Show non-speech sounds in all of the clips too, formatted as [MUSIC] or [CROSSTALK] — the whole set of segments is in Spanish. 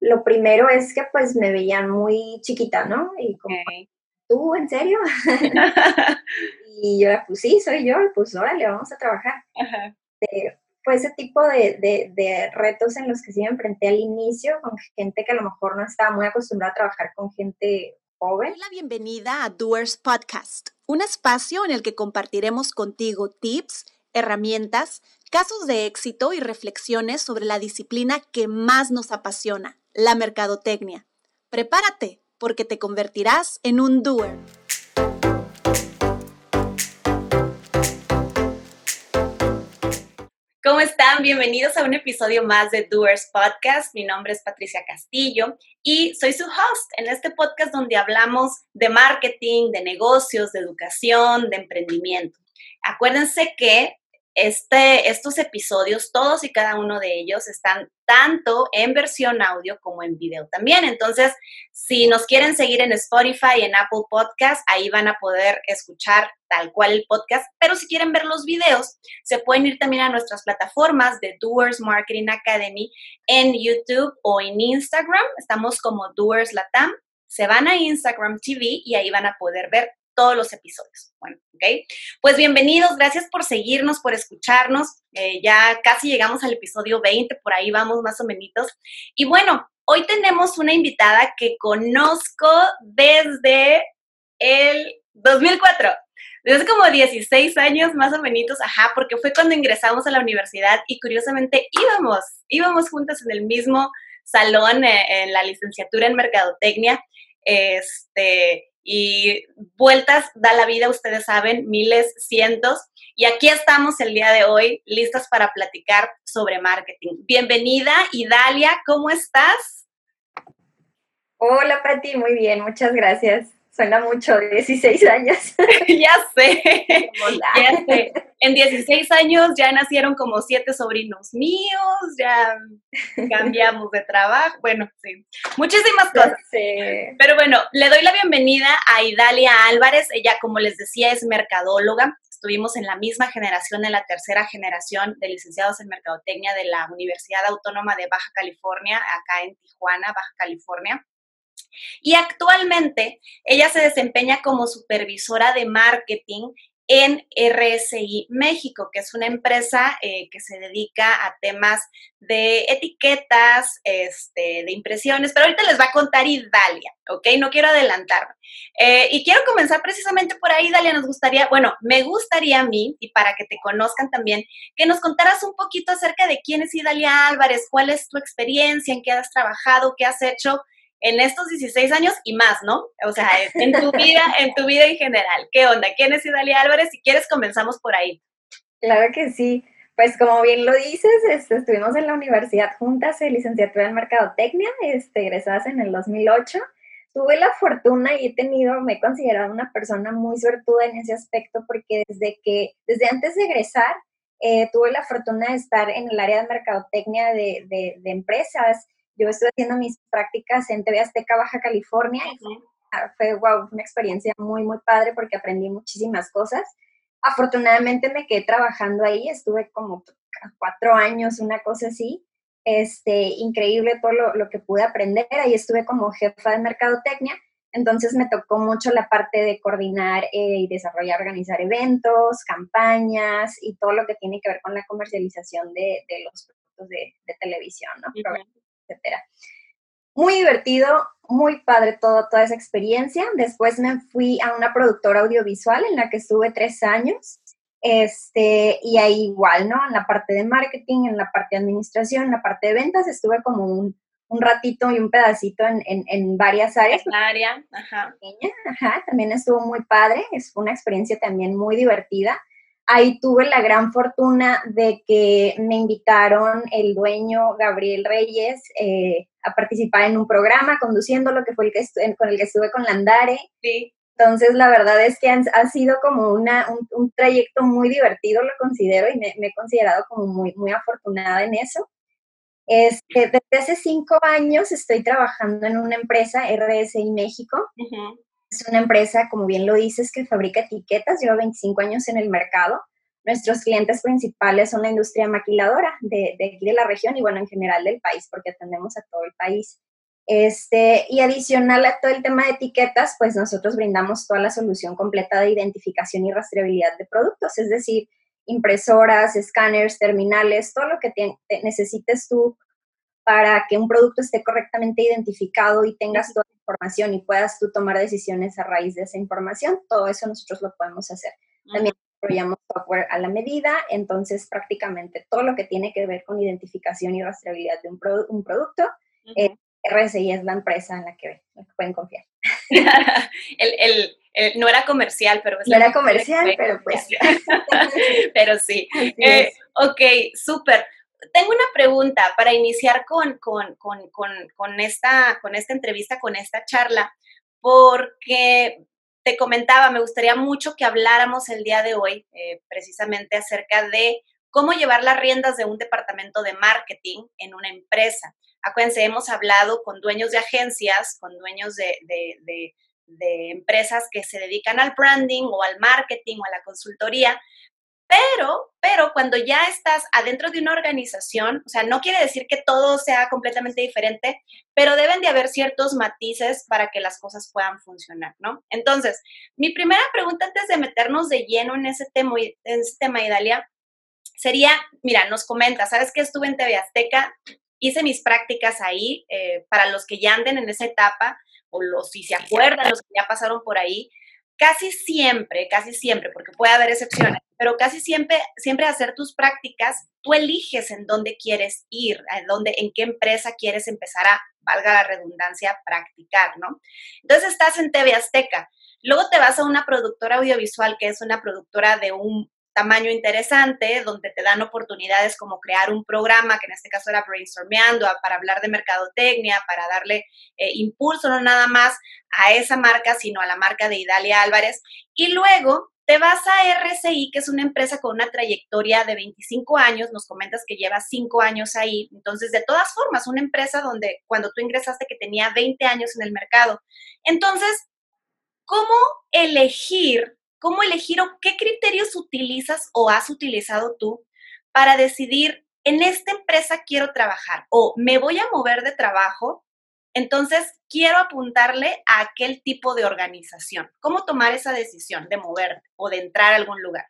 Lo primero es que pues me veían muy chiquita, ¿no? Y como, ¿tú en serio? [LAUGHS] y yo, pues sí, soy yo, pues órale, vamos a trabajar. Eh, fue ese tipo de, de, retos en los que sí me enfrenté al inicio con gente que a lo mejor no estaba muy acostumbrada a trabajar con gente joven. La bienvenida a Doers Podcast, un espacio en el que compartiremos contigo tips, herramientas, casos de éxito y reflexiones sobre la disciplina que más nos apasiona, la mercadotecnia. Prepárate, porque te convertirás en un doer. ¿Cómo están? Bienvenidos a un episodio más de Doers Podcast. Mi nombre es Patricia Castillo y soy su host en este podcast donde hablamos de marketing, de negocios, de educación, de emprendimiento. Acuérdense que este, estos episodios, todos y cada uno de ellos, están tanto en versión audio como en video también. Entonces, si nos quieren seguir en Spotify, y en Apple Podcast, ahí van a poder escuchar tal cual el podcast. Pero si quieren ver los videos, se pueden ir también a nuestras plataformas de Doers Marketing Academy en YouTube o en Instagram. Estamos como Doers Latam. Se van a Instagram TV y ahí van a poder ver todos los episodios. Bueno, ¿ok? Pues bienvenidos, gracias por seguirnos, por escucharnos. Eh, ya casi llegamos al episodio 20, por ahí vamos más o menos. Y bueno, hoy tenemos una invitada que conozco desde el 2004. Desde como 16 años más o menos, ajá, porque fue cuando ingresamos a la universidad y curiosamente íbamos, íbamos juntas en el mismo salón eh, en la licenciatura en mercadotecnia. Este, y vueltas da la vida, ustedes saben, miles, cientos. Y aquí estamos el día de hoy, listas para platicar sobre marketing. Bienvenida, Idalia, ¿cómo estás? Hola, Pati, muy bien, muchas gracias. Suena mucho, 16 años. [LAUGHS] ya sé, ya sé. En 16 años ya nacieron como siete sobrinos míos, ya cambiamos de trabajo, bueno, sí, muchísimas cosas. Pero bueno, le doy la bienvenida a Idalia Álvarez, ella como les decía es mercadóloga, estuvimos en la misma generación, en la tercera generación de licenciados en Mercadotecnia de la Universidad Autónoma de Baja California, acá en Tijuana, Baja California. Y actualmente ella se desempeña como supervisora de marketing en RSI México, que es una empresa eh, que se dedica a temas de etiquetas, este, de impresiones, pero ahorita les va a contar Idalia, ¿ok? No quiero adelantarme. Eh, y quiero comenzar precisamente por ahí, Idalia, nos gustaría, bueno, me gustaría a mí, y para que te conozcan también, que nos contaras un poquito acerca de quién es Idalia Álvarez, cuál es tu experiencia, en qué has trabajado, qué has hecho en estos 16 años y más, ¿no? O sea, en tu vida, en tu vida en general. ¿Qué onda? ¿Quién es Idalia Álvarez? Si quieres, comenzamos por ahí. Claro que sí. Pues como bien lo dices, este, estuvimos en la universidad juntas, en licenciatura en Mercadotecnia, este, egresadas en el 2008. Tuve la fortuna y he tenido, me he considerado una persona muy suertuda en ese aspecto porque desde que, desde antes de egresar, eh, tuve la fortuna de estar en el área de mercadotecnia de, de, de empresas, yo estoy haciendo mis prácticas en TV Azteca, Baja California. Fue, wow, una experiencia muy, muy padre porque aprendí muchísimas cosas. Afortunadamente me quedé trabajando ahí, estuve como cuatro años, una cosa así. Este, increíble todo lo, que pude aprender. Ahí estuve como jefa de mercadotecnia. Entonces me tocó mucho la parte de coordinar eh, y desarrollar, organizar eventos, campañas y todo lo que tiene que ver con la comercialización de, los productos de, televisión, ¿no? Etcétera. Muy divertido, muy padre todo, toda esa experiencia. Después me fui a una productora audiovisual en la que estuve tres años. Este, y ahí igual, ¿no? En la parte de marketing, en la parte de administración, en la parte de ventas, estuve como un, un ratito y un pedacito en, en, en varias áreas. área, ajá. Ajá, también estuvo muy padre, es una experiencia también muy divertida ahí tuve la gran fortuna de que me invitaron el dueño Gabriel Reyes eh, a participar en un programa conduciendo lo que fue el que con el que estuve con Landare. Sí. Entonces, la verdad es que ha sido como una, un, trayecto muy divertido, lo considero, y me, he considerado como muy, muy afortunada en eso. Este, desde hace cinco años estoy trabajando en una empresa, RSI México. Es una empresa, como bien lo dices, que fabrica etiquetas, lleva 25 años en el mercado. Nuestros clientes principales son la industria maquiladora de, de aquí de la región y bueno, en general del país, porque atendemos a todo el país. Este, y adicional a todo el tema de etiquetas, pues nosotros brindamos toda la solución completa de identificación y rastreabilidad de productos, es decir, impresoras, escáneres, terminales, todo lo que necesites tú para que un producto esté correctamente identificado y tengas toda la información y puedas tú tomar decisiones a raíz de esa información, todo eso nosotros lo podemos hacer. También desarrollamos software a la medida, entonces prácticamente todo lo que tiene que ver con identificación y rastreabilidad de un, un producto, RSI es la empresa en la que, pueden confiar. [LAUGHS] el, no era comercial, pero... no era comercial, pero pues... [LAUGHS] pero sí. [LAUGHS] Eh, ok, súper. Tengo una pregunta para iniciar con, con, esta, con esta entrevista, con esta charla, porque te comentaba, me gustaría mucho que habláramos el día de hoy eh, precisamente acerca de cómo llevar las riendas de un departamento de marketing en una empresa. Acuérdense, hemos hablado con dueños de agencias, con dueños de, empresas que se dedican al branding o al marketing o a la consultoría, pero, pero cuando ya estás adentro de una organización, o sea, no quiere decir que todo sea completamente diferente, pero deben de haber ciertos matices para que las cosas puedan funcionar, ¿no? Entonces, mi primera pregunta antes de meternos de lleno en ese tema, Idalia, sería, mira, nos comenta, ¿sabes que estuve en TV Azteca? hice mis prácticas ahí, eh, para los que ya anden en esa etapa, o los si se acuerdan, los que ya pasaron por ahí, casi siempre, casi siempre, porque puede haber excepciones, pero casi siempre, siempre hacer tus prácticas, tú eliges en dónde quieres ir, en dónde, en qué empresa quieres empezar a, valga la redundancia, practicar, ¿no? Entonces estás en TV Azteca, luego te vas a una productora audiovisual que es una productora de un tamaño interesante, donde te dan oportunidades como crear un programa, que en este caso era brainstormeando, para hablar de mercadotecnia, para darle eh, impulso no nada más a esa marca, sino a la marca de Idalia Álvarez. Y luego te vas a RCI, que es una empresa con una trayectoria de 25 años, nos comentas que llevas 5 años ahí, entonces de todas formas, una empresa donde cuando tú ingresaste que tenía 20 años en el mercado. Entonces, ¿cómo elegir cómo elegir o qué criterios utilizas o has utilizado tú para decidir en esta empresa quiero trabajar o me voy a mover de trabajo, entonces quiero apuntarle a aquel tipo de organización. ¿Cómo tomar esa decisión de mover o de entrar a algún lugar?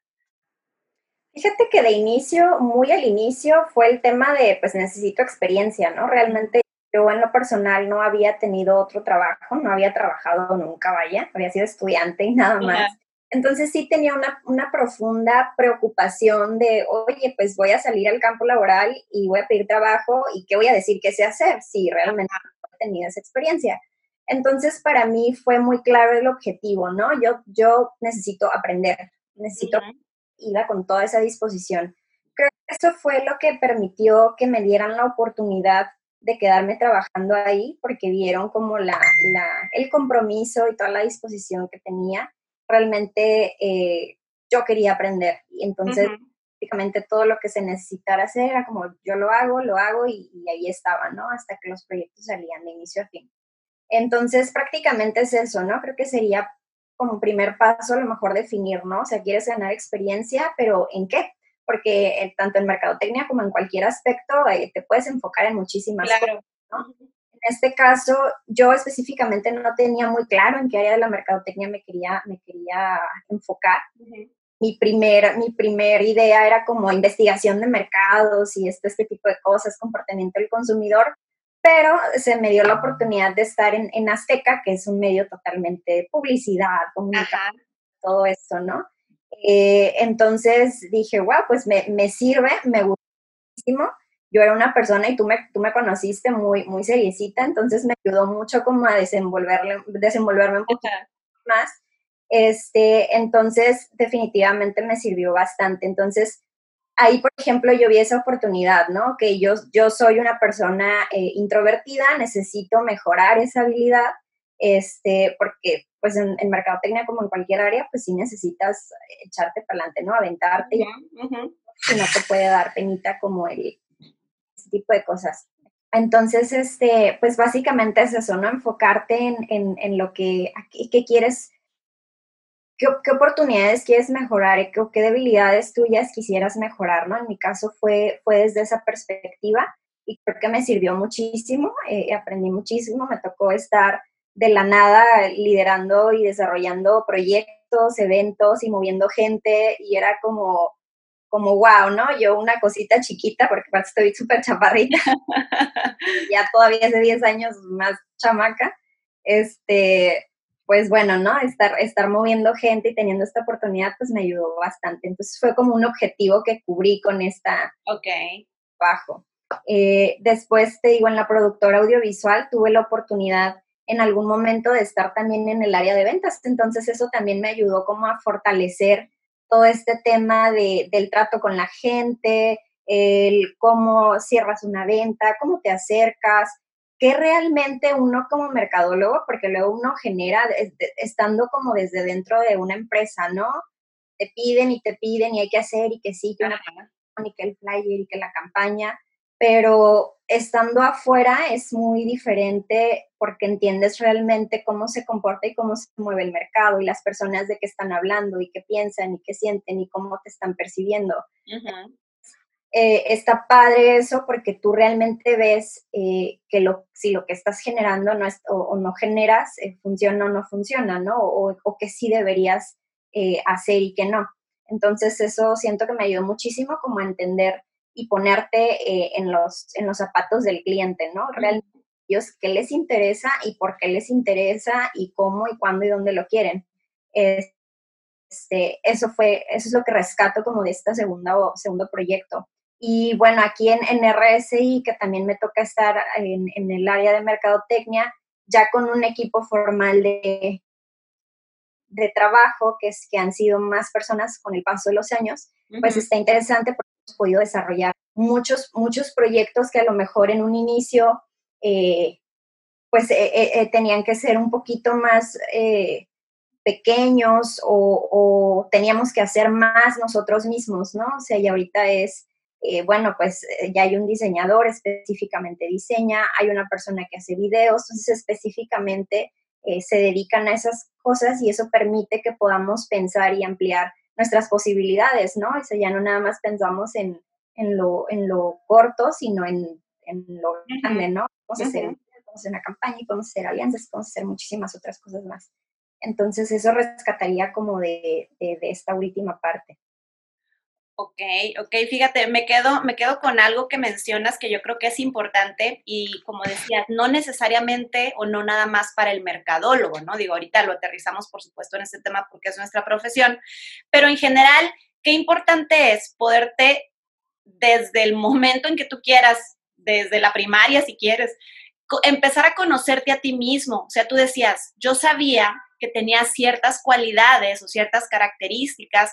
Fíjate que de inicio, muy al inicio, fue el tema de, pues necesito experiencia, ¿no? Realmente yo en lo personal no había tenido otro trabajo, no había trabajado nunca, vaya, había sido estudiante y nada más. Entonces sí tenía una, profunda preocupación de, oye, pues voy a salir al campo laboral y voy a pedir trabajo y qué voy a decir que sé hacer si realmente no he tenido esa experiencia. Entonces para mí fue muy claro el objetivo, ¿no? Yo, yo necesito aprender, necesito, ir con toda esa disposición. Creo que eso fue lo que permitió que me dieran la oportunidad de quedarme trabajando ahí porque vieron como la, el compromiso y toda la disposición que tenía realmente eh, yo quería aprender. Y entonces, prácticamente todo lo que se necesitara hacer era como yo lo hago, lo hago y, ahí estaba, ¿no? Hasta que los proyectos salían de inicio a fin. Entonces, prácticamente es eso, ¿no? Creo que sería como primer paso a lo mejor definir, ¿no? O sea, quieres ganar experiencia, pero ¿en qué? Porque eh, tanto en mercadotecnia como en cualquier aspecto eh, te puedes enfocar en muchísimas cosas, ¿no? En este caso, yo específicamente no tenía muy claro en qué área de la mercadotecnia me quería, me quería enfocar. Mi primer, mi primer idea era como investigación de mercados y este, este tipo de cosas, comportamiento del consumidor, pero se me dio la oportunidad de estar en, en Azteca, que es un medio totalmente publicidad, comunicación, todo esto, ¿no? Eh, entonces dije, wow, pues me, me sirve, me gusta muchísimo yo era una persona y tú me, tú me conociste muy, muy seriecita, entonces me ayudó mucho como a desenvolverme, desenvolverme un poco más. Este, entonces, definitivamente me sirvió bastante. Entonces, ahí, por ejemplo, yo vi esa oportunidad, ¿no? Que yo, yo soy una persona eh, introvertida, necesito mejorar esa habilidad, este, porque pues en, en, mercadotecnia como en cualquier área, pues sí necesitas echarte para adelante, ¿no? Aventarte. y no te puede dar penita como el, tipo de cosas. Entonces, este, pues básicamente es eso, ¿no? Enfocarte en, lo que, qué quieres, qué, oportunidades quieres mejorar y qué, debilidades tuyas quisieras mejorar, ¿no? En mi caso fue, fue desde esa perspectiva y creo que me sirvió muchísimo, eh, aprendí muchísimo, me tocó estar de la nada liderando y desarrollando proyectos, eventos y moviendo gente y era como, como wow, ¿no? Yo una cosita chiquita, porque estoy súper chaparrita, [LAUGHS] ya todavía hace 10 años más chamaca, este, pues bueno, ¿no? Estar, estar moviendo gente y teniendo esta oportunidad, pues me ayudó bastante. Entonces fue como un objetivo que cubrí con esta okay. bajo. Eh, después, te digo, en la productora audiovisual tuve la oportunidad en algún momento de estar también en el área de ventas. Entonces eso también me ayudó como a fortalecer todo este tema de, del trato con la gente, el cómo cierras una venta, cómo te acercas, qué realmente uno como mercadólogo, porque luego uno genera, estando como desde dentro de una empresa, ¿no? Te piden y te piden y hay que hacer y que sí, que una y que el flyer y que la campaña, pero estando afuera es muy diferente porque entiendes realmente cómo se comporta y cómo se mueve el mercado y las personas de qué están hablando y qué piensan y qué sienten y cómo te están percibiendo. Eh, está padre eso porque tú realmente ves eh, que lo, si lo que estás generando no es, o, no generas, eh, funciona o no funciona, ¿no? O, o que sí deberías hacer y que no. Entonces eso siento que me ayudó muchísimo como a entender y ponerte eh, en, los, en los zapatos del cliente, ¿no? Realmente ellos qué les interesa y por qué les interesa y cómo y cuándo y dónde lo quieren. Este, eso fue, eso es lo que rescato como de este segundo, segundo proyecto. Y bueno, aquí en, en RSI, que también me toca estar en, en el área de mercadotecnia, ya con un equipo formal de, de trabajo, que, es, que han sido más personas con el paso de los años, pues está interesante podido desarrollar muchos, muchos proyectos que a lo mejor en un inicio, eh, pues eh, eh, tenían que ser un poquito más pequeños o, o, teníamos que hacer más nosotros mismos, ¿no? O sea, y ahorita es, bueno, pues ya hay un diseñador específicamente diseña, hay una persona que hace videos, entonces específicamente se dedican a esas cosas y eso permite que podamos pensar y ampliar nuestras posibilidades, ¿no? Ya no nada más pensamos en, en, lo, en lo corto, sino en, en lo grande, ¿no? Vamos a, hacer, una campaña y podemos hacer alianzas, podemos hacer muchísimas otras cosas más. Entonces, eso rescataría como de, de esta última parte. Ok, ok, fíjate, me quedo, me quedo con algo que mencionas que yo creo que es importante y como decías, no necesariamente o no nada más para el mercadólogo, ¿no? Digo, ahorita lo aterrizamos, por supuesto, en este tema porque es nuestra profesión, pero en general, qué importante es poderte, desde el momento en que tú quieras, desde la primaria si quieres, empezar a conocerte a ti mismo. O sea, tú decías, yo sabía que tenía ciertas cualidades o ciertas características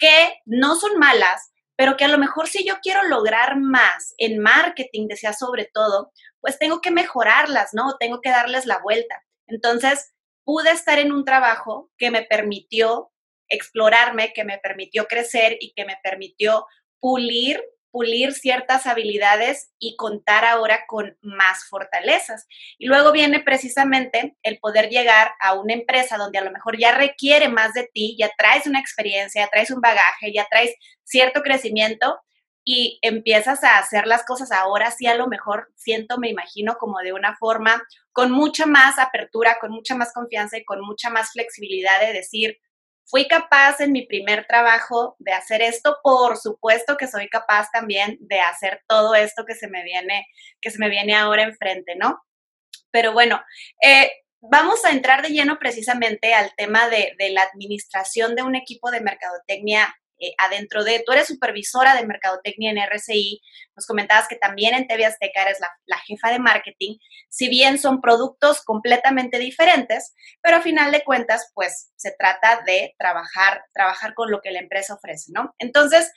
que no son malas, pero que a lo mejor si yo quiero lograr más en marketing, decía sobre todo, pues tengo que mejorarlas, ¿no? Tengo que darles la vuelta. Entonces, pude estar en un trabajo que me permitió explorarme, que me permitió crecer y que me permitió pulir pulir ciertas habilidades y contar ahora con más fortalezas. Y luego viene precisamente el poder llegar a una empresa donde a lo mejor ya requiere más de ti, ya traes una experiencia, ya traes un bagaje, ya traes cierto crecimiento y empiezas a hacer las cosas ahora sí a lo mejor siento, me imagino como de una forma con mucha más apertura, con mucha más confianza y con mucha más flexibilidad de decir, Fui capaz en mi primer trabajo de hacer esto, por supuesto que soy capaz también de hacer todo esto que se me viene, que se me viene ahora enfrente, ¿no? Pero bueno, eh, vamos a entrar de lleno precisamente al tema de, de, la administración de un equipo de mercadotecnia eh, adentro de, tú eres supervisora de mercadotecnia en RCI, nos comentabas que también en TV Azteca eres la, jefa de marketing, si bien son productos completamente diferentes, pero a final de cuentas, pues se trata de trabajar, trabajar con lo que la empresa ofrece, ¿no? Entonces,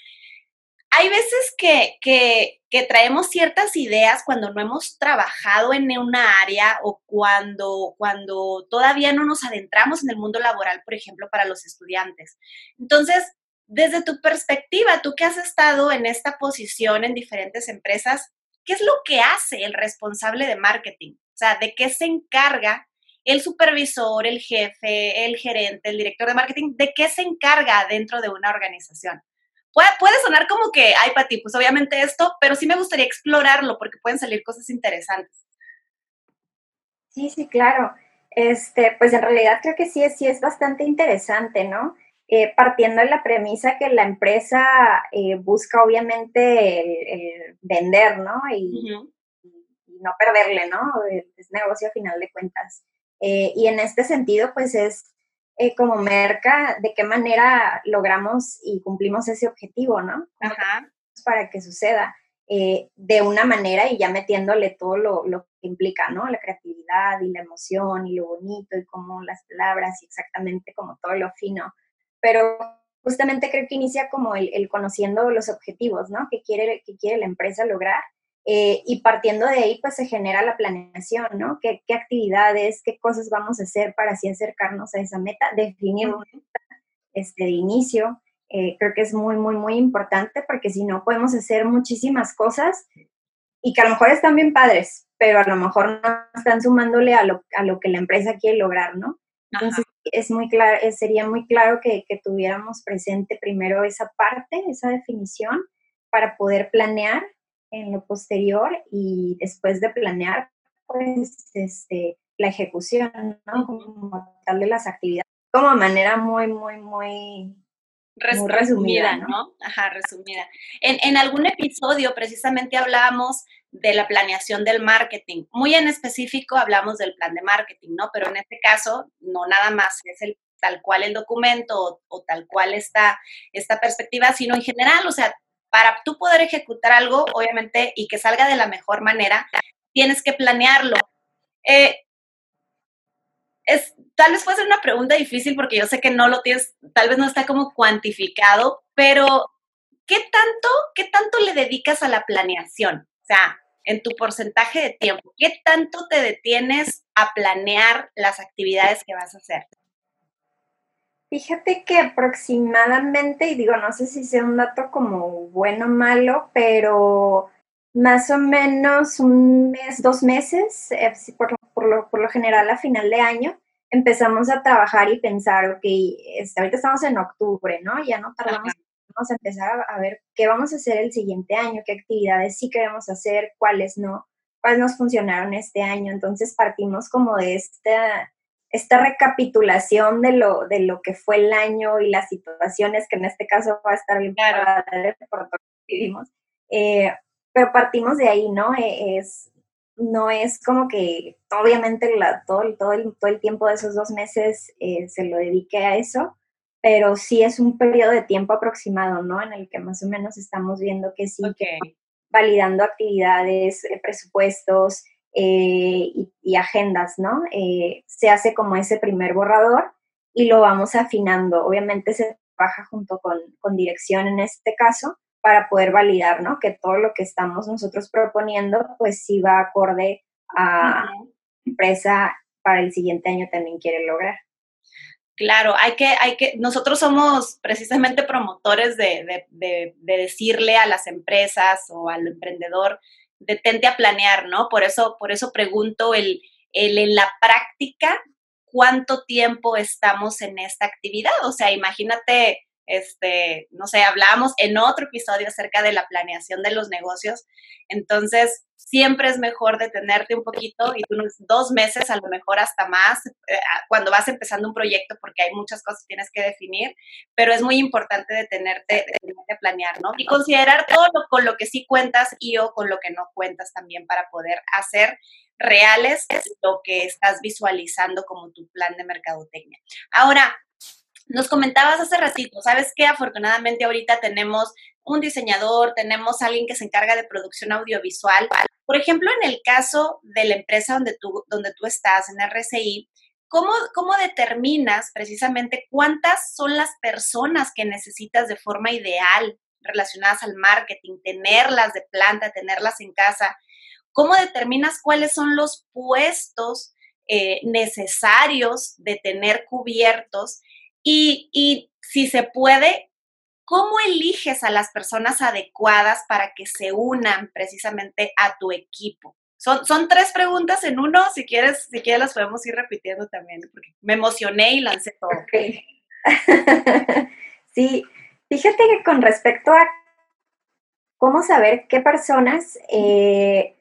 hay veces que, que, que, traemos ciertas ideas cuando no hemos trabajado en una área o cuando, cuando todavía no nos adentramos en el mundo laboral, por ejemplo, para los estudiantes. Entonces, desde tu perspectiva, tú que has estado en esta posición en diferentes empresas, ¿qué es lo que hace el responsable de marketing? O sea, ¿de qué se encarga el supervisor, el jefe, el gerente, el director de marketing? ¿De qué se encarga dentro de una organización? puede, sonar como que, ay, Pati, pues obviamente esto, pero sí me gustaría explorarlo porque pueden salir cosas interesantes. Sí, sí, claro. Este, pues en realidad creo que sí sí es bastante interesante, ¿no? Eh, partiendo de la premisa que la empresa eh, busca obviamente el, vender, ¿no? Y, no perderle, ¿no? Es negocio a final de cuentas. Eh, y en este sentido, pues es como merca, de qué manera logramos y cumplimos ese objetivo, ¿no? Ajá. Para que suceda. de una manera y ya metiéndole todo lo, lo, que implica, ¿no? La creatividad y la emoción y lo bonito y como las palabras y exactamente como todo lo fino pero justamente creo que inicia como el, conociendo los objetivos, ¿no? Que quiere, que quiere la empresa lograr. Eh, y partiendo de ahí, pues se genera la planeación, ¿no? ¿Qué, actividades, qué cosas vamos a hacer para así acercarnos a esa meta? Definir una este, de inicio. Eh, creo que es muy, muy, muy importante porque si no podemos hacer muchísimas cosas y que a lo mejor están bien padres, pero a lo mejor no están sumándole a lo, a lo que la empresa quiere lograr, ¿no? Entonces, es muy claro, eh, sería muy claro que, tuviéramos presente primero esa parte, esa definición, para poder planear en lo posterior y después de planear, pues, este, la ejecución, ¿no? Como tal de las actividades, como manera muy, muy, muy resumida, ¿no? Ajá, resumida. En, en, algún episodio precisamente hablamos de la planeación del marketing. Muy en específico hablamos del plan de marketing, ¿no? Pero en este caso, no nada más es el tal cual el documento o, tal cual esta, esta perspectiva, sino en general, o sea, para tú poder ejecutar algo, obviamente, y que salga de la mejor manera, tienes que planearlo. Eh, es, tal vez puede ser una pregunta difícil porque yo sé que no lo tienes, tal vez no está como cuantificado, pero ¿qué tanto, qué tanto le dedicas a la planeación? O sea, en tu porcentaje de tiempo, ¿qué tanto te detienes a planear las actividades que vas a hacer? Fíjate que aproximadamente, y digo, no sé si sea un dato como bueno o malo, pero más o menos un mes, dos meses, eh, por, por, lo, por lo general a final de año, empezamos a trabajar y pensar, ok, este, ahorita estamos en octubre, ¿no? Ya no tardamos, vamos a empezar a, ver qué vamos a hacer el siguiente año, qué actividades sí queremos hacer, cuáles no, cuáles nos funcionaron este año. Entonces partimos como de esta, esta recapitulación de lo, de lo que fue el año y las situaciones, que en este caso va a estar bien claro. por lo que vivimos. Eh, pero partimos de ahí, ¿no? E, es, no es como que obviamente la, todo, todo, el, todo el tiempo de esos dos meses eh, se lo dedique a eso, pero sí es un periodo de tiempo aproximado, ¿no? En el que más o menos estamos viendo que sí, validando actividades, eh, presupuestos eh, y, agendas, ¿no? se hace como ese primer borrador y lo vamos afinando. Obviamente se trabaja junto con, con dirección en este caso, para poder validar, ¿no? Que todo lo que estamos nosotros proponiendo, pues sí va acorde a la empresa para el siguiente año también quiere lograr. Claro, hay que, hay que, nosotros somos precisamente promotores de, decirle a las empresas o al emprendedor, detente a planear, ¿no? Por eso, por eso pregunto el, el en la práctica, ¿cuánto tiempo estamos en esta actividad? O sea, imagínate, este, no sé, hablamos en otro episodio acerca de la planeación de los negocios. Entonces, siempre es mejor detenerte un poquito y dos meses, a lo mejor hasta más, eh, cuando vas empezando un proyecto, porque hay muchas cosas que tienes que definir, pero es muy importante detenerte, detenerte a planear, ¿no? Y considerar todo con lo que sí cuentas y o con lo que no cuentas también para poder hacer reales lo que estás visualizando como tu plan de mercadotecnia. Ahora, nos comentabas hace ratito, ¿sabes qué? Afortunadamente ahorita tenemos un diseñador, tenemos alguien que se encarga de producción audiovisual. Por ejemplo, en el caso de la empresa donde tú, donde tú estás, en RCI, ¿cómo, ¿cómo determinas precisamente cuántas son las personas que necesitas de forma ideal relacionadas al marketing, tenerlas de planta, tenerlas en casa? ¿Cómo determinas cuáles son los puestos eh, necesarios de tener cubiertos? Y, si se puede, ¿cómo eliges a las personas adecuadas para que se unan precisamente a tu equipo? Son, son tres preguntas en uno, si quieres, si quieres las podemos ir repitiendo también, porque me emocioné y lancé todo. [LAUGHS] sí, Fíjate que con respecto a cómo saber qué personas, eh,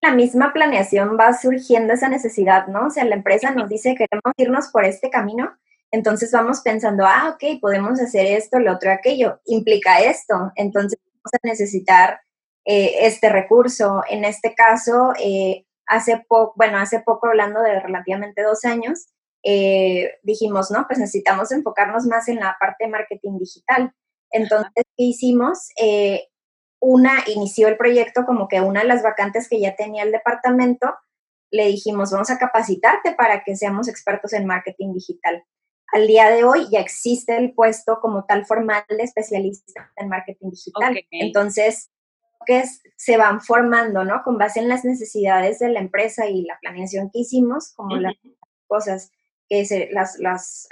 la misma planeación va surgiendo esa necesidad, ¿no? O sea, la empresa nos dice que queremos irnos por este camino, entonces vamos pensando, ah, ok, podemos hacer esto, lo otro, aquello, implica esto, entonces vamos a necesitar eh, este recurso. En este caso, eh, hace poco, bueno, hace poco hablando de relativamente dos años, eh, dijimos, no, pues necesitamos enfocarnos más en la parte de marketing digital. Entonces, ¿qué hicimos? una inició el proyecto como que una de las vacantes que ya tenía el departamento, le dijimos, vamos a capacitarte para que seamos expertos en marketing digital. Al día de hoy ya existe el puesto como tal formal de especialista en marketing digital. Entonces, que se van formando, ¿no? Con base en las necesidades de la empresa y la planeación que hicimos, como las cosas que se, las, las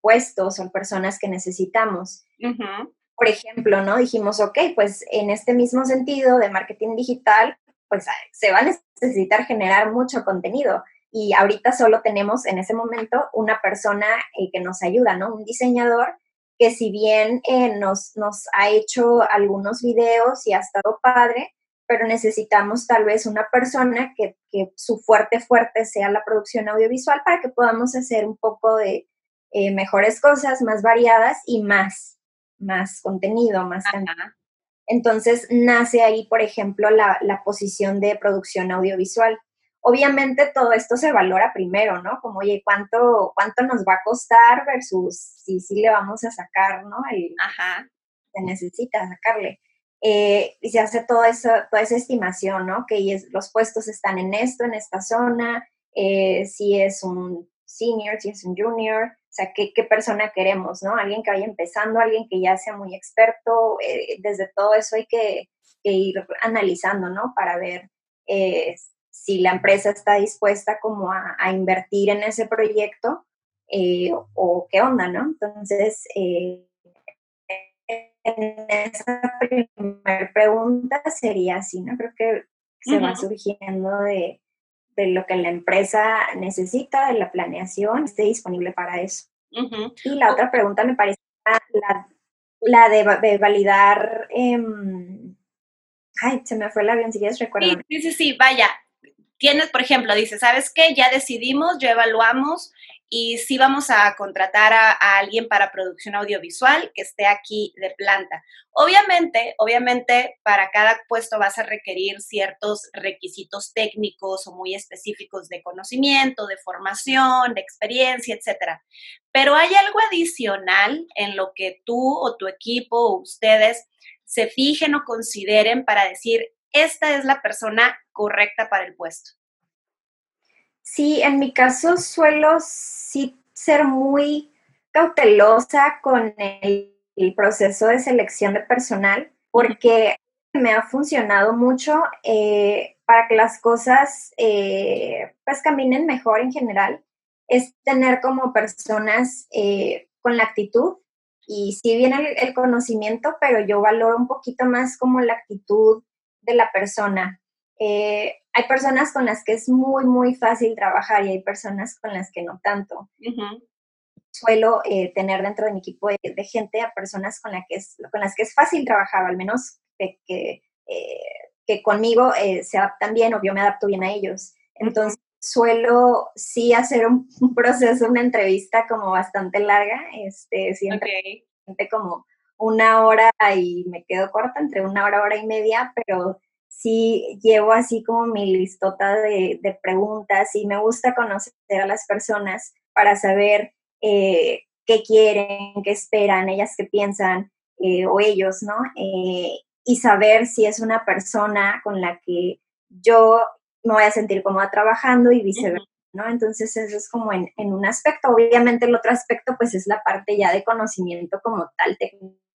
puestos o personas que necesitamos. Por ejemplo, ¿no? Dijimos, ok, pues en este mismo sentido de marketing digital, pues se va a necesitar generar mucho contenido y ahorita solo tenemos en ese momento una persona eh, que nos ayuda, ¿no? Un diseñador que si bien eh, nos, nos ha hecho algunos videos y ha estado padre, pero necesitamos tal vez una persona que, que, su fuerte fuerte sea la producción audiovisual para que podamos hacer un poco de eh, mejores cosas, más variadas y más, más contenido, más Entonces nace ahí, por ejemplo, la, la posición de producción audiovisual. Obviamente todo esto se valora primero, ¿no? Como, oye, ¿cuánto, cuánto nos va a costar versus si sí le vamos a sacar, ¿no? El, Ajá. Se necesita sacarle. Eh, y se hace todo eso, toda esa estimación, ¿no? Que los puestos están en esto, en esta zona, eh, si es un senior, si es un junior, o sea, qué, qué, persona queremos, ¿no? Alguien que vaya empezando, alguien que ya sea muy experto, eh, desde todo eso hay que, que, ir analizando, ¿no? Para ver si la empresa está dispuesta como a, invertir en ese proyecto eh, o qué onda, ¿no? Entonces, eh, en esa primera pregunta sería así, ¿no? Creo que se va surgiendo de, lo que la empresa necesita, de la planeación, esté disponible para eso. Y la otra pregunta me parece la, de, validar... Em, ay, se me fue el avión, si quieres recordar. Sí, sí, sí, vaya, tienes, por ejemplo, dice, ¿sabes qué? Ya decidimos, ya evaluamos y sí vamos a contratar a, alguien para producción audiovisual que esté aquí de planta. Obviamente, obviamente, para cada puesto vas a requerir ciertos requisitos técnicos o muy específicos de conocimiento, de formación, de experiencia, etcétera. Pero hay algo adicional en lo que tú o tu equipo o ustedes se fijen o consideren para decir, esta es la persona correcta para el puesto? Sí, en mi caso suelo sí ser muy cautelosa con el, proceso de selección de personal porque me ha funcionado mucho eh, para que las cosas eh, pues caminen mejor en general es tener como personas eh, con la actitud y sí viene el, conocimiento, pero yo valoro un poquito más como la actitud de la persona. Eh, hay personas con las que es muy, muy fácil trabajar y hay personas con las que no tanto. Suelo eh, tener dentro de mi equipo de, gente a personas con, la que es, con las que es fácil trabajar, al menos que, que, eh, conmigo se adaptan bien o yo me adapto bien a ellos. Entonces, suelo sí hacer [LAUGHS] un, proceso, una entrevista como bastante larga, este, siempre como una hora y me quedo corta, entre una hora, hora y media, pero sí llevo así como mi listota de, preguntas y me gusta conocer a las personas para saber eh, qué quieren, qué esperan, ellas qué piensan eh, o ellos, ¿no? Eh, y saber si es una persona con la que yo me voy a sentir cómoda trabajando y viceversa. ¿no? Entonces eso es como en, en, un aspecto. Obviamente el otro aspecto pues es la parte ya de conocimiento como tal técnico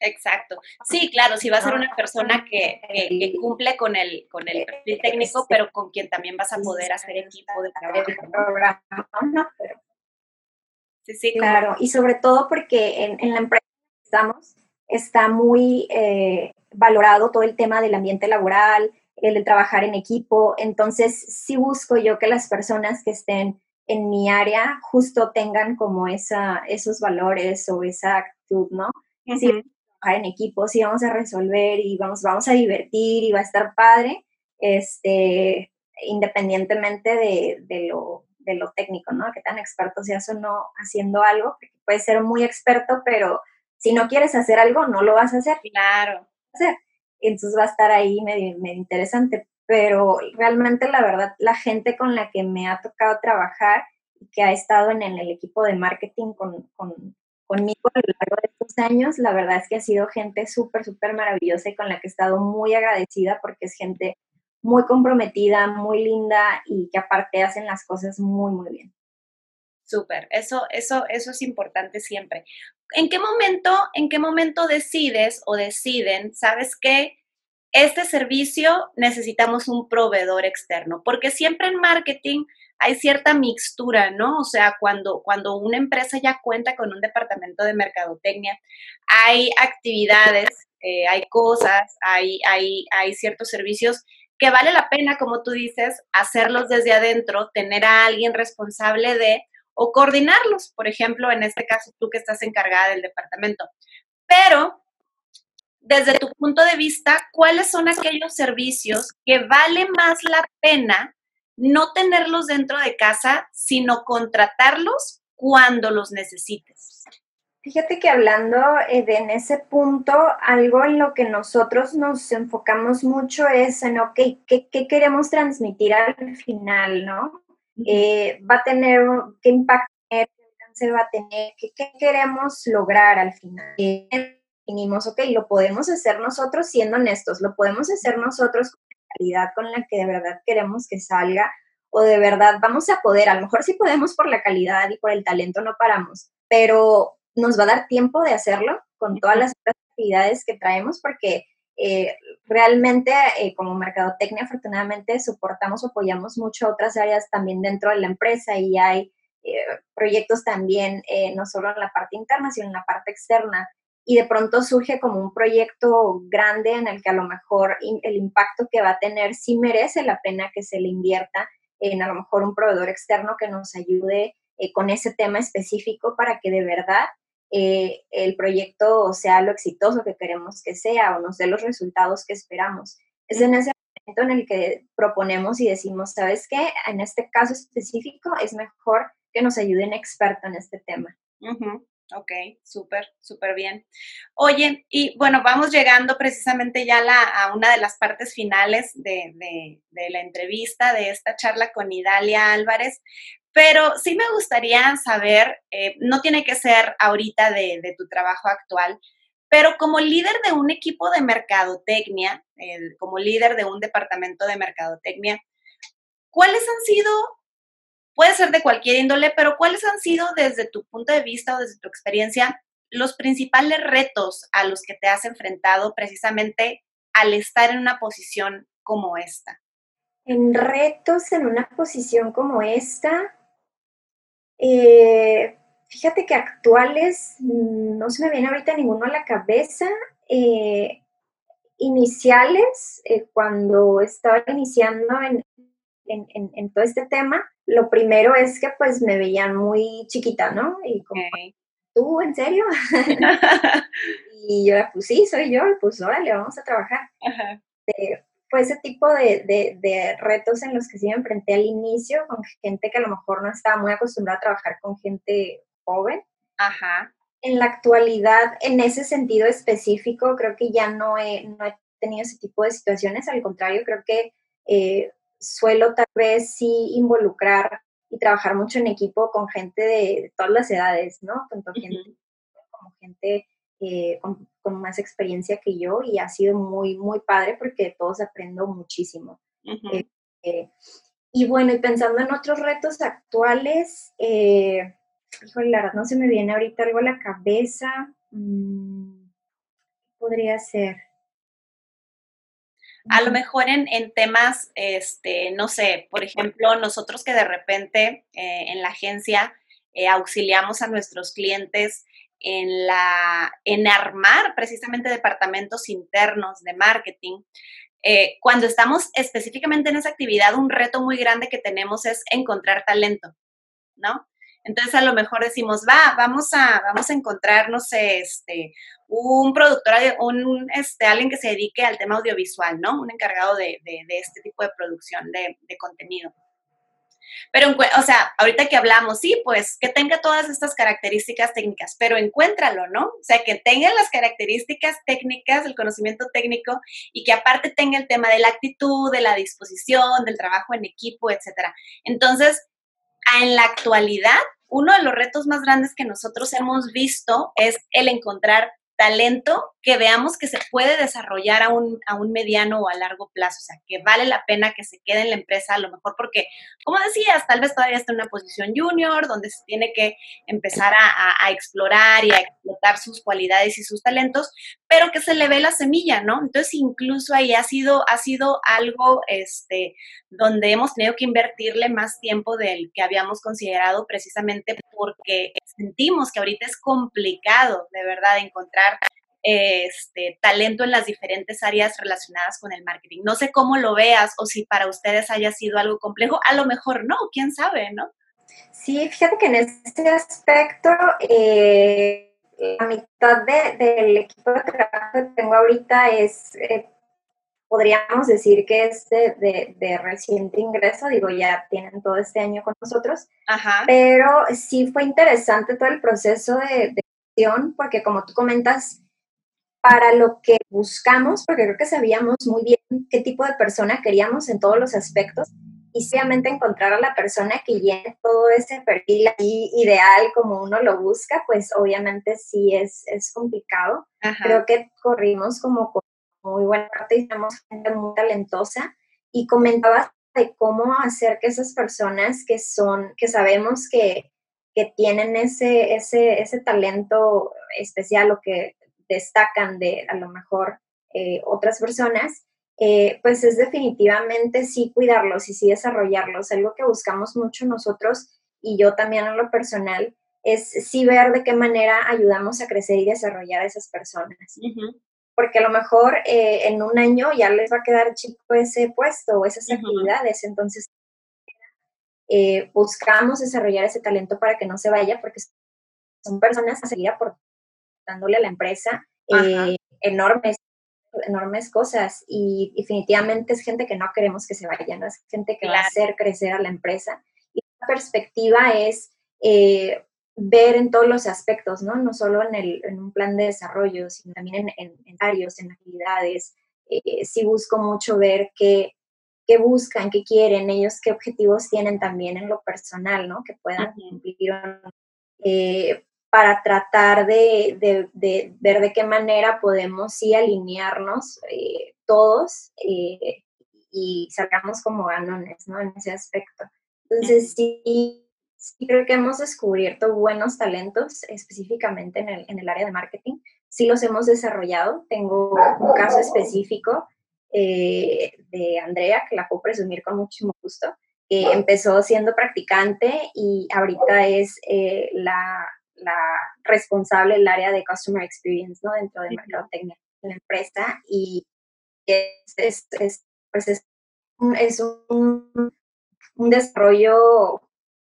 Exacto. Sí, claro, si va a ser una persona que, cumple con el, con el perfil técnico, pero con quien también vas a poder hacer equipo de trabajo. Sí, sí, claro. Y sobre todo porque en, la empresa que estamos está muy eh, valorado todo el tema del ambiente laboral, el de trabajar en equipo. Entonces, sí busco yo que las personas que estén en mi área justo tengan como esa, esos valores o esa actitud, ¿no? A trabajar en equipo, si vamos a resolver y vamos, vamos a divertir y va a estar padre, este, independientemente de, de, lo, de lo técnico, ¿no? Que tan experto seas o no haciendo algo, porque puedes ser muy experto, pero si no quieres hacer algo, no lo vas a hacer. Claro. Hacer. Entonces va a estar ahí medio, medio interesante, pero realmente la verdad, la gente con la que me ha tocado trabajar y que ha estado en, el equipo de marketing con, con, conmigo a lo largo de estos años, la verdad es que ha sido gente súper, súper maravillosa y con la que he estado muy agradecida porque es gente muy comprometida, muy linda y que aparte hacen las cosas muy, muy bien. Súper, eso, eso, eso es importante siempre. ¿En qué momento, en qué momento decides o deciden, sabes qué? Este servicio necesitamos un proveedor externo, porque siempre en marketing hay cierta mixtura, ¿no? O sea, cuando, cuando una empresa ya cuenta con un departamento de mercadotecnia, hay actividades, eh, hay cosas, hay, hay, hay ciertos servicios que vale la pena, como tú dices, hacerlos desde adentro, tener a alguien responsable de o coordinarlos, por ejemplo, en este caso tú que estás encargada del departamento. Pero, desde tu punto de vista, ¿cuáles son aquellos servicios que vale más la pena no tenerlos dentro de casa, sino contratarlos cuando los necesites? Fíjate que hablando eh, de en ese punto, algo en lo que nosotros nos enfocamos mucho es en, ok, ¿qué, qué queremos transmitir al final, no? Eh, va a tener, qué impacto se va a tener, qué, queremos lograr al final. Eh, definimos, ok, lo podemos hacer nosotros siendo honestos, lo podemos hacer nosotros calidad con la que de verdad queremos que salga o de verdad vamos a poder, a lo mejor sí podemos por la calidad y por el talento no paramos, pero nos va a dar tiempo de hacerlo con todas las actividades que traemos porque eh, realmente eh, como mercadotecnia afortunadamente soportamos o apoyamos mucho otras áreas también dentro de la empresa y hay eh, proyectos también no solo en la parte interna sino en la parte externa y de pronto surge como un proyecto grande en el que a lo mejor el impacto que va a tener sí merece la pena que se le invierta en a lo mejor un proveedor externo que nos ayude con ese tema específico para que de verdad eh, el proyecto sea lo exitoso que queremos que sea o nos dé los resultados que esperamos. Es en ese momento en el que proponemos y decimos, ¿sabes qué? En este caso específico es mejor que nos ayude un experto en este tema. Ok, súper, súper bien. Oye, y bueno, vamos llegando precisamente ya a una de las partes finales de, de, la entrevista, de esta charla con Idalia Álvarez, pero sí me gustaría saber, eh, no tiene que ser ahorita de, tu trabajo actual, pero como líder de un equipo de mercadotecnia, como líder de un departamento de mercadotecnia, ¿cuáles han sido, puede ser de cualquier índole, pero cuáles han sido desde tu punto de vista o desde tu experiencia los principales retos a los que te has enfrentado precisamente al estar en una posición como esta? En retos en una posición como esta, eh, fíjate que actuales mm, no se me viene ahorita ninguno a la cabeza. Eh, iniciales, eh, cuando estaba iniciando en, en, todo este tema, lo primero es que pues me veían muy chiquita, ¿no? Y como, ¿tú en serio? [LAUGHS] y yo, pues sí, soy yo, pues órale, vamos a trabajar. Ajá fue ese tipo de, retos en los que sí me enfrenté al inicio con gente que a lo mejor no estaba muy acostumbrada a trabajar con gente joven. Ajá. En la actualidad, en ese sentido específico, creo que ya no he, no he tenido ese tipo de situaciones. Al contrario, creo que eh, suelo tal vez sí involucrar y trabajar mucho en equipo con gente de, todas las edades, ¿no? Tanto gente como gente eh, con, más experiencia que yo y ha sido muy, muy padre porque todos aprendo muchísimo. Eh, eh, y bueno, y pensando en otros retos actuales, híjole, la verdad no se me viene ahorita algo a la cabeza. Mm, podría ser? A lo mejor en, en, temas, este, no sé, por ejemplo, nosotros que de repente en la agencia auxiliamos a nuestros clientes en, la, en armar precisamente departamentos internos de marketing. Eh, cuando estamos específicamente en esa actividad, un reto muy grande que tenemos es encontrar talento. ¿no? Entonces a lo mejor decimos, va, vamos a, vamos a encontrar, no sé, este, un productor, un, este, alguien que se dedique al tema audiovisual, ¿no? Un encargado de, este tipo de producción de, de contenido. Pero, o sea, ahorita que hablamos, sí, pues que tenga todas estas características técnicas, pero encuéntralo, ¿no? O sea, que tenga las características técnicas, el conocimiento técnico y que aparte tenga el tema de la actitud, de la disposición, del trabajo en equipo, etcétera. Entonces, en la actualidad, uno de los retos más grandes que nosotros hemos visto es el encontrar talento que veamos que se puede desarrollar a un, a un mediano o a largo plazo, o sea, que vale la pena que se quede en la empresa, a lo mejor porque, como decías, tal vez todavía está en una posición junior, donde se tiene que empezar a, explorar y a explotar sus cualidades y sus talentos, pero que se le ve la semilla, ¿no? Entonces, incluso ahí ha sido, ha sido algo este, donde hemos tenido que invertirle más tiempo del que habíamos considerado precisamente porque sentimos que ahorita es complicado, de verdad, encontrar este, talento en las diferentes áreas relacionadas con el marketing. No sé cómo lo veas o si para ustedes haya sido algo complejo, a lo mejor no, quién sabe, ¿no? Sí, fíjate que en este aspecto, eh, la mitad del equipo de trabajo que tengo ahorita es, eh, podríamos decir que es de, reciente ingreso, digo, ya tienen todo este año con nosotros, Ajá. pero sí fue interesante todo el proceso de, de porque como tú comentas, para lo que buscamos, porque creo que sabíamos muy bien qué tipo de persona queríamos en todos los aspectos, y simplemente encontrar a la persona que llene todo ese perfil ideal como uno lo busca, pues obviamente sí es, es complicado. Creo que corrimos como con muy buena parte y tenemos gente muy talentosa. Y comentabas de cómo hacer que esas personas que son, que sabemos que, que tienen ese, ese, ese talento especial o que destacan de a lo mejor eh, otras personas, eh, pues es definitivamente sí cuidarlos y sí desarrollarlos. Algo que buscamos mucho nosotros y yo también en lo personal es sí ver de qué manera ayudamos a crecer y desarrollar a esas personas. Porque a lo mejor eh, en un año ya les va a quedar chico ese puesto o esas actividades. Entonces, buscamos desarrollar ese talento para que no se vaya, porque son personas a seguir aportando dándole a la empresa eh, enormes, enormes cosas y definitivamente es gente que no queremos que se vayan, es gente que va a hacer crecer a la empresa. Y la perspectiva es eh, ver en todos los aspectos, ¿no? No solo en, el, en un plan de desarrollo, sino también en, en, áreas, en actividades. Eh, sí busco mucho ver qué, qué buscan, qué quieren, ellos qué objetivos tienen también en lo personal, ¿no? Que puedan cumplir. Eh, para tratar de, ver de qué manera podemos sí alinearnos eh, todos eh, y salgamos como ganones, ¿no? En ese aspecto. Entonces, sí, sí creo que hemos descubierto buenos talentos específicamente en el, en el, área de marketing. Sí los hemos desarrollado. Tengo un caso específico eh, de Andrea, que la puedo presumir con muchísimo gusto. que empezó siendo practicante y ahorita es la la responsable del área de Customer Experience, ¿no? Dentro de mercadotecnia la empresa y es, es, pues es, es un, un, desarrollo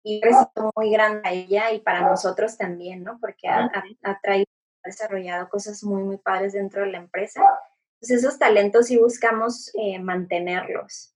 y un muy grande a ella y para nosotros también, ¿no? Porque ha, ha, traído, ha desarrollado cosas muy, muy padres dentro de la empresa. Entonces esos talentos sí buscamos eh, mantenerlos.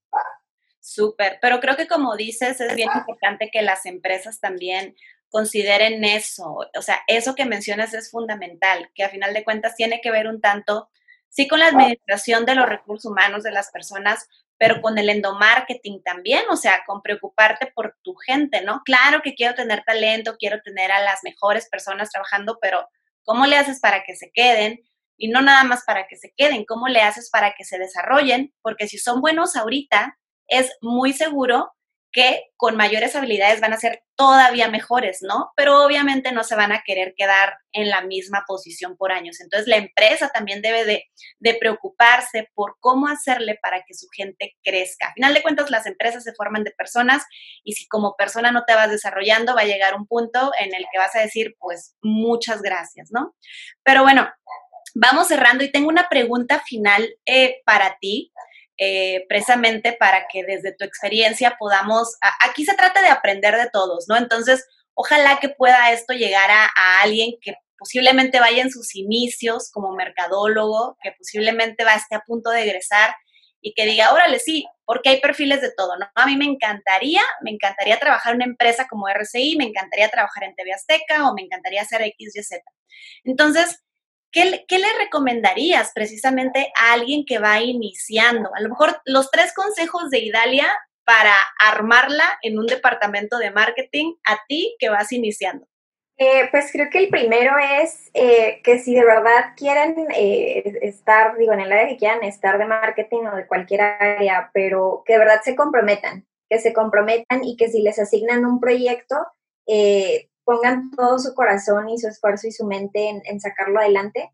Súper, pero creo que como dices, es bien importante que las empresas también consideren eso. O sea, eso que mencionas es fundamental, que a final de cuentas tiene que ver un tanto, sí, con la administración de los recursos humanos de las personas, pero con el endomarketing también, o sea, con preocuparte por tu gente, ¿no? Claro que quiero tener talento, quiero tener a las mejores personas trabajando, pero ¿cómo le haces para que se queden? Y no nada más para que se queden, ¿cómo le haces para que se desarrollen? Porque si son buenos ahorita, es muy seguro que con mayores habilidades van a ser todavía mejores, ¿no? Pero obviamente no se van a querer quedar en la misma posición por años. Entonces la empresa también debe de, preocuparse por cómo hacerle para que su gente crezca. A final de cuentas, las empresas se forman de personas y si como persona no te vas desarrollando, va a llegar un punto en el que vas a decir, pues muchas gracias, ¿no? Pero bueno, vamos cerrando y tengo una pregunta final eh, para ti. Eh, precisamente para que desde tu experiencia podamos, aquí se trata de aprender de todos, ¿no? Entonces, ojalá que pueda esto llegar a, alguien que posiblemente vaya en sus inicios como mercadólogo, que posiblemente va esté a punto de egresar y que diga, órale, sí, porque hay perfiles de todo, ¿no? A mí me encantaría, me encantaría trabajar en una empresa como RCI, me encantaría trabajar en TV Azteca o me encantaría hacer X, Y, Z. Entonces, ¿qué, ¿qué, le recomendarías precisamente a alguien que va iniciando? A lo mejor los tres consejos de Idalia para armarla en un departamento de marketing a ti que vas iniciando. Eh, pues creo que el primero es eh, que si de verdad quieren eh, estar, digo, en el área que quieran estar de marketing o de cualquier área, pero que de verdad se comprometan, que se comprometan y que si les asignan un proyecto, pongan todo su corazón y su esfuerzo y su mente en, en sacarlo adelante.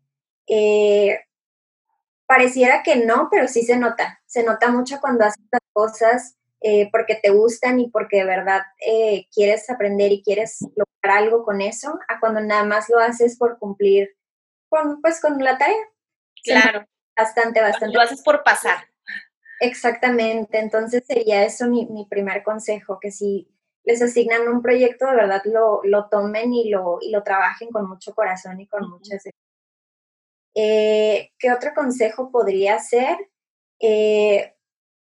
pareciera que no, pero sí se nota. Se nota mucho cuando haces las cosas eh, porque te gustan y porque de verdad eh, quieres aprender y quieres lograr algo con eso, a cuando nada más lo haces por cumplir con, pues, con la tarea. Claro. Bastante, bastante. Lo haces por pasar. Exactamente, entonces sería eso mi, mi primer consejo, que si les asignan un proyecto, de verdad lo, lo tomen y lo, y lo trabajen con mucho corazón y con muchas... Eh, ¿Qué otro consejo podría ser? Eh,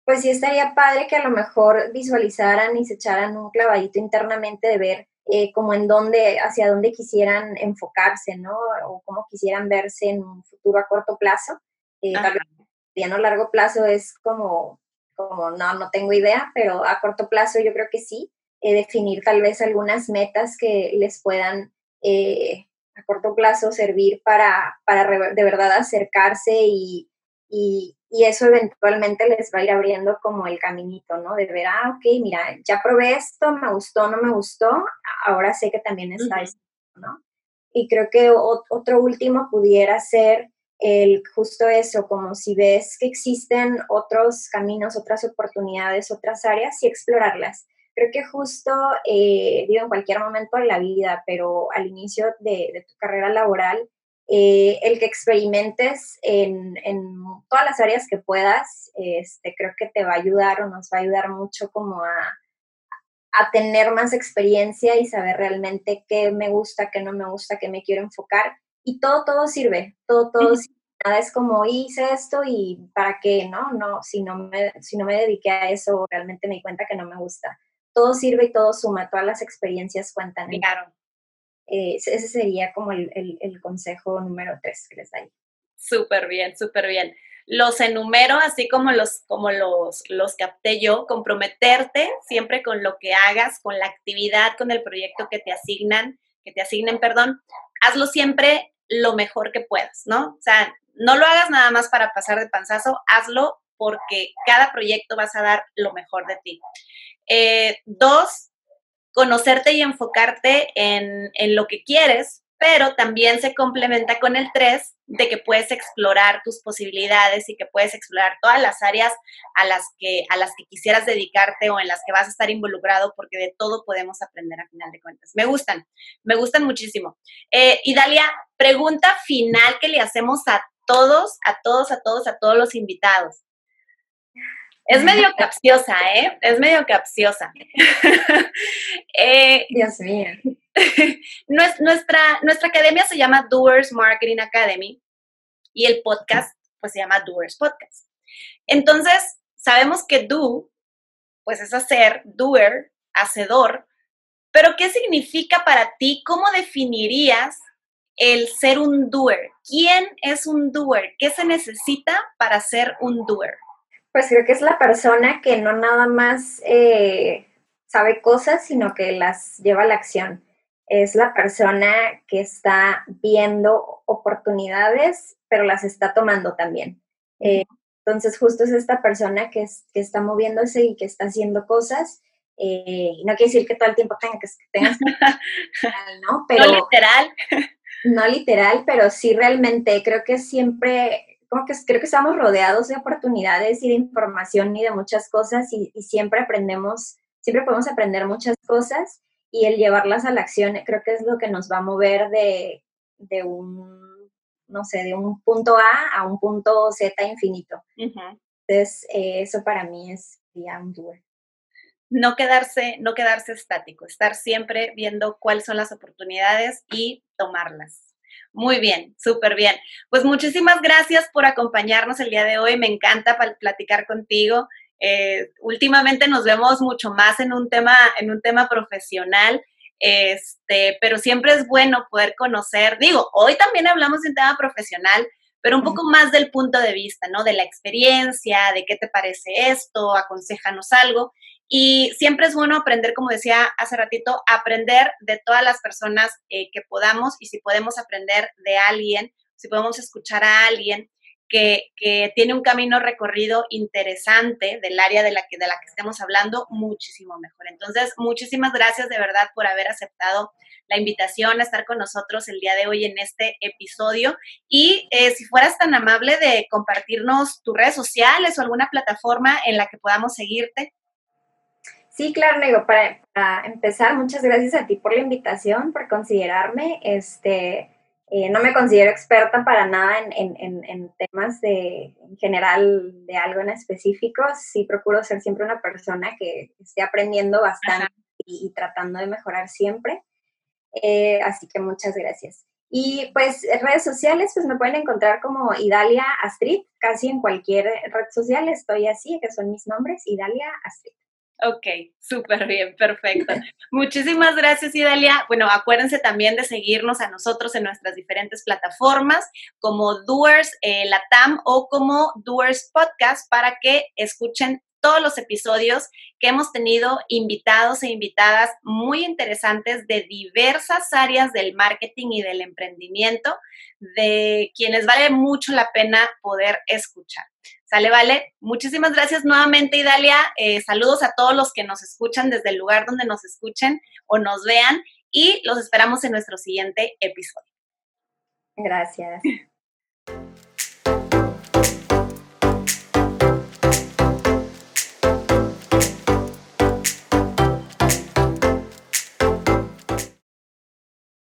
pues sí estaría padre que a lo mejor visualizaran y se echaran un clavadito internamente de ver eh, como en dónde, hacia dónde quisieran enfocarse, ¿no? O cómo quisieran verse en un futuro a corto plazo. Eh, tal vez a largo plazo es como, como, no, no tengo idea, pero a corto plazo yo creo que sí. Eh, definir tal vez algunas metas que les puedan eh, a corto plazo servir para, para de verdad acercarse y, y, y eso eventualmente les va a ir abriendo como el caminito, ¿no? De ver, ah, ok, mira, ya probé esto, me gustó, no me gustó, ahora sé que también está esto, ¿no? Y creo que otro último pudiera ser el justo eso, como si ves que existen otros caminos, otras oportunidades, otras áreas y explorarlas. Creo que justo, eh, digo, en cualquier momento de la vida, pero al inicio de, de tu carrera laboral, eh, el que experimentes en, todas las áreas que puedas, este, creo que te va a ayudar o nos va a ayudar mucho como a, a tener más experiencia y saber realmente qué me gusta, qué no me gusta, qué me quiero enfocar. Y todo, todo sirve, todo, todo sirve. Nada es como hice esto y para qué, ¿no? No, si no me, si no me dediqué a eso, realmente me di cuenta que no me gusta. Todo sirve y todo suma, todas las experiencias cuentan. Claro. Eh, ese sería como el, consejo número tres que les doy. Súper bien, súper bien. Los enumero así como los, como los, los capté yo, comprometerte siempre con lo que hagas, con la actividad, con el proyecto que te asignan, que te asignen, perdón, hazlo siempre lo mejor que puedas, ¿no? O sea, no lo hagas nada más para pasar de panzazo, hazlo porque cada proyecto vas a dar lo mejor de ti. Eh, dos, conocerte y enfocarte en, lo que quieres, pero también se complementa con el 3 de que puedes explorar tus posibilidades y que puedes explorar todas las áreas a las que, a las que quisieras dedicarte o en las que vas a estar involucrado, porque de todo podemos aprender a final de cuentas. Me gustan, me gustan muchísimo. Eh, y Dalia, pregunta final que le hacemos a todos, a todos, a todos, a todos los invitados. Es medio capciosa, ¿eh? Es medio capciosa. [LAUGHS] eh, Dios mío. [LAUGHS] nuestra, nuestra academia se llama Doers Marketing Academy y el podcast pues se llama Doers Podcast. Entonces, sabemos que do, pues es hacer, doer, hacedor, pero ¿qué significa para ti? ¿Cómo definirías el ser un doer? ¿Quién es un doer? ¿Qué se necesita para ser un doer? Pues creo que es la persona que no nada más eh, sabe cosas, sino que las lleva a la acción. Es la persona que está viendo oportunidades, pero las está tomando también. Eh, entonces, justo es esta persona que, que está moviéndose y que está haciendo cosas. Eh, no quiere decir que todo el tiempo tenga que tengas [LAUGHS] ¿no? Pero, no literal. No literal, pero sí realmente creo que siempre como que creo que estamos rodeados de oportunidades y de información y de muchas cosas y, siempre aprendemos, siempre podemos aprender muchas cosas y el llevarlas a la acción creo que es lo que nos va a mover de, de un, no sé, de un punto A a un punto Z infinito. Entonces, eh, eso para mí es ya un doer. No quedarse, no quedarse estático, estar siempre viendo cuáles son las oportunidades y tomarlas. Muy bien, súper bien. Pues muchísimas gracias por acompañarnos el día de hoy. Me encanta platicar contigo. Eh, últimamente nos vemos mucho más en un tema, en un tema profesional. Este, pero siempre es bueno poder conocer, digo, hoy también hablamos de un tema profesional, pero un poco más del punto de vista, ¿no? De la experiencia, de qué te parece esto, aconsejanos algo. Y siempre es bueno aprender, como decía hace ratito, aprender de todas las personas eh, que podamos y si podemos aprender de alguien, si podemos escuchar a alguien, que, tiene un camino recorrido interesante del área de la, que, de la que estemos hablando, muchísimo mejor. Entonces, muchísimas gracias de verdad por haber aceptado la invitación a estar con nosotros el día de hoy en este episodio. Y eh, si fueras tan amable de compartirnos tus redes sociales o alguna plataforma en la que podamos seguirte. Sí, claro, Nego, para, para empezar, muchas gracias a ti por la invitación, por considerarme. Este, eh, no me considero experta para nada en, temas de, en general de algo en específico. Sí procuro ser siempre una persona que esté aprendiendo bastante y, tratando de mejorar siempre. Eh, así que muchas gracias. Y pues redes sociales, pues me pueden encontrar como Idalia Astrid, casi en cualquier red social estoy así, que son mis nombres, Idalia Astrid. Ok, súper bien, perfecto. [LAUGHS] Muchísimas gracias, Idalia. Bueno, acuérdense también de seguirnos a nosotros en nuestras diferentes plataformas como Doers eh, Latam o como Doers Podcast para que escuchen todos los episodios que hemos tenido invitados e invitadas muy interesantes de diversas áreas del marketing y del emprendimiento, de quienes vale mucho la pena poder escuchar. Sale, vale. Muchísimas gracias nuevamente, Idalia. Eh, saludos a todos los que nos escuchan desde el lugar donde nos escuchen o nos vean y los esperamos en nuestro siguiente episodio. Gracias.